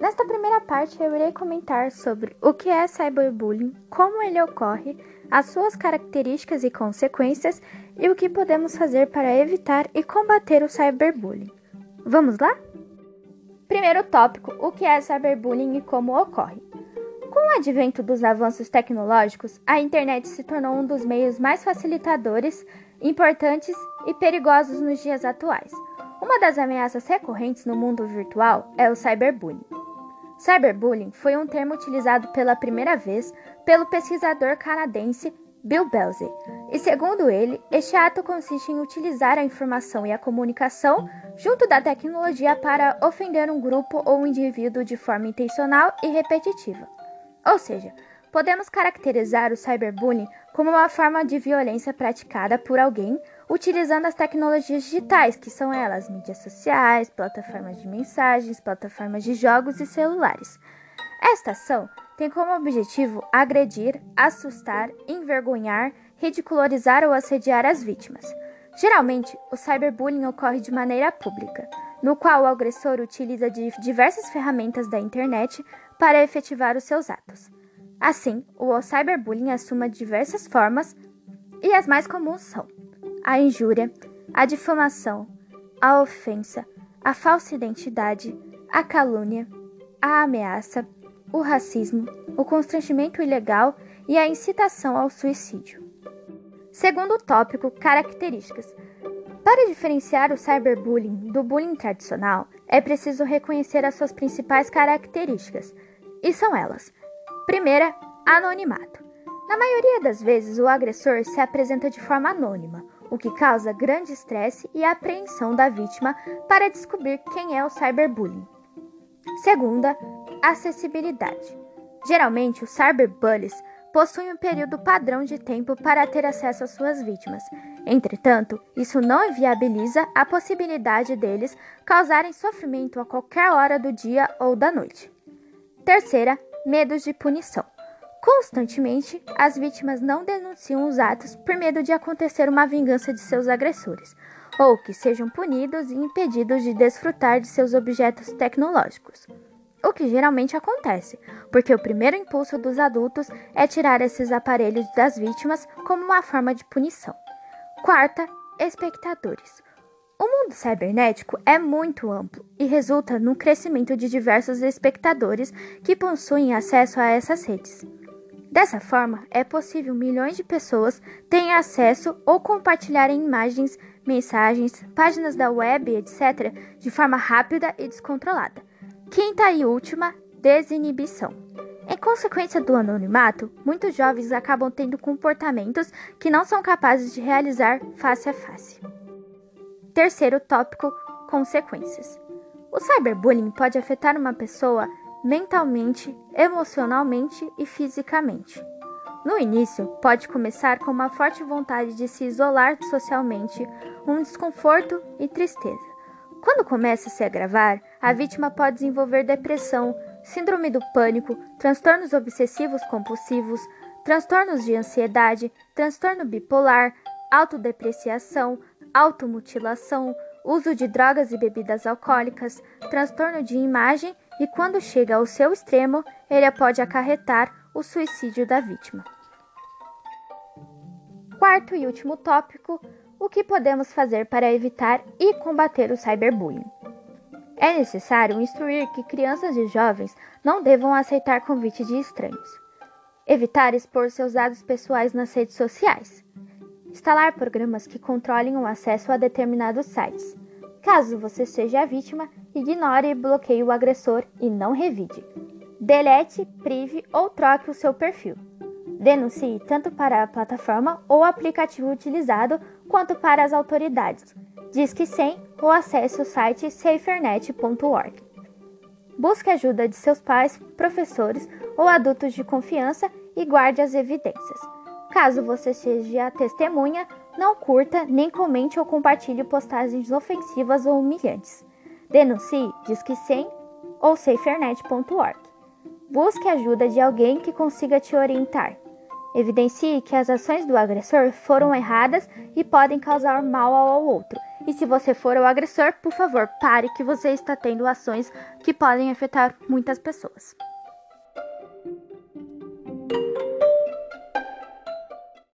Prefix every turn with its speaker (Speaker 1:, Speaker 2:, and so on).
Speaker 1: Nesta primeira parte, eu irei comentar sobre o que é cyberbullying, como ele ocorre, as suas características e consequências e o que podemos fazer para evitar e combater o cyberbullying. Vamos lá? Primeiro tópico: o que é cyberbullying e como ocorre. Com o advento dos avanços tecnológicos, a internet se tornou um dos meios mais facilitadores, importantes e perigosos nos dias atuais. Uma das ameaças recorrentes no mundo virtual é o cyberbullying. Cyberbullying foi um termo utilizado pela primeira vez pelo pesquisador canadense Bill Belzer, e segundo ele, este ato consiste em utilizar a informação e a comunicação junto da tecnologia para ofender um grupo ou um indivíduo de forma intencional e repetitiva. Ou seja, podemos caracterizar o cyberbullying como uma forma de violência praticada por alguém utilizando as tecnologias digitais, que são elas mídias sociais, plataformas de mensagens, plataformas de jogos e celulares. Esta ação tem como objetivo agredir, assustar, envergonhar, ridicularizar ou assediar as vítimas. Geralmente, o cyberbullying ocorre de maneira pública, no qual o agressor utiliza diversas ferramentas da internet para efetivar os seus atos. Assim, o cyberbullying assume diversas formas e as mais comuns são a injúria, a difamação, a ofensa, a falsa identidade, a calúnia, a ameaça, o racismo, o constrangimento ilegal e a incitação ao suicídio. Segundo tópico, características. Para diferenciar o cyberbullying do bullying tradicional, é preciso reconhecer as suas principais características, e são elas: primeira, anonimato. Na maioria das vezes, o agressor se apresenta de forma anônima, o que causa grande estresse e apreensão da vítima para descobrir quem é o cyberbullying. Segunda, acessibilidade. Geralmente, os cyberbullies possuem um período padrão de tempo para ter acesso às suas vítimas. Entretanto, isso não inviabiliza a possibilidade deles causarem sofrimento a qualquer hora do dia ou da noite. Terceira, medos de punição. Constantemente, as vítimas não denunciam os atos por medo de acontecer uma vingança de seus agressores, ou que sejam punidos e impedidos de desfrutar de seus objetos tecnológicos. O que geralmente acontece, porque o primeiro impulso dos adultos é tirar esses aparelhos das vítimas como uma forma de punição. Quarta, espectadores. O mundo cibernético é muito amplo e resulta no crescimento de diversos espectadores que possuem acesso a essas redes. Dessa forma, é possível milhões de pessoas terem acesso ou compartilharem imagens, mensagens, páginas da web, etc., de forma rápida e descontrolada. Quinta e última, desinibição. Em consequência do anonimato, muitos jovens acabam tendo comportamentos que não são capazes de realizar face a face. Terceiro tópico: consequências. O cyberbullying pode afetar uma pessoa mentalmente, emocionalmente e fisicamente. No início, pode começar com uma forte vontade de se isolar socialmente, um desconforto e tristeza. Quando começa a se agravar, a vítima pode desenvolver depressão, síndrome do pânico, transtornos obsessivos compulsivos, transtornos de ansiedade, transtorno bipolar, autodepreciação, automutilação, uso de drogas e bebidas alcoólicas, transtorno de imagem e, quando chega ao seu extremo, ele pode acarretar o suicídio da vítima. Quarto e último tópico: o que podemos fazer para evitar e combater o cyberbullying? É necessário instruir que crianças e jovens não devam aceitar convite de estranhos. Evitar expor seus dados pessoais nas redes sociais Instalar programas que controlem o acesso a determinados sites. Caso você seja a vítima, ignore e bloqueie o agressor e não revide. Delete, prive ou troque o seu perfil. Denuncie tanto para a plataforma ou aplicativo utilizado quanto para as autoridades. Disque 100 ou acesse o site safernet.org. Busque ajuda de seus pais, professores ou adultos de confiança e guarde as evidências. Caso você seja testemunha, não curta, nem comente ou compartilhe postagens ofensivas ou humilhantes. Denuncie Disque 100 ou safernet.org. Busque ajuda de alguém que consiga te orientar. Evidencie que as ações do agressor foram erradas e podem causar mal ao outro, E se você for o agressor, por favor, pare que você está tendo ações que podem afetar muitas pessoas.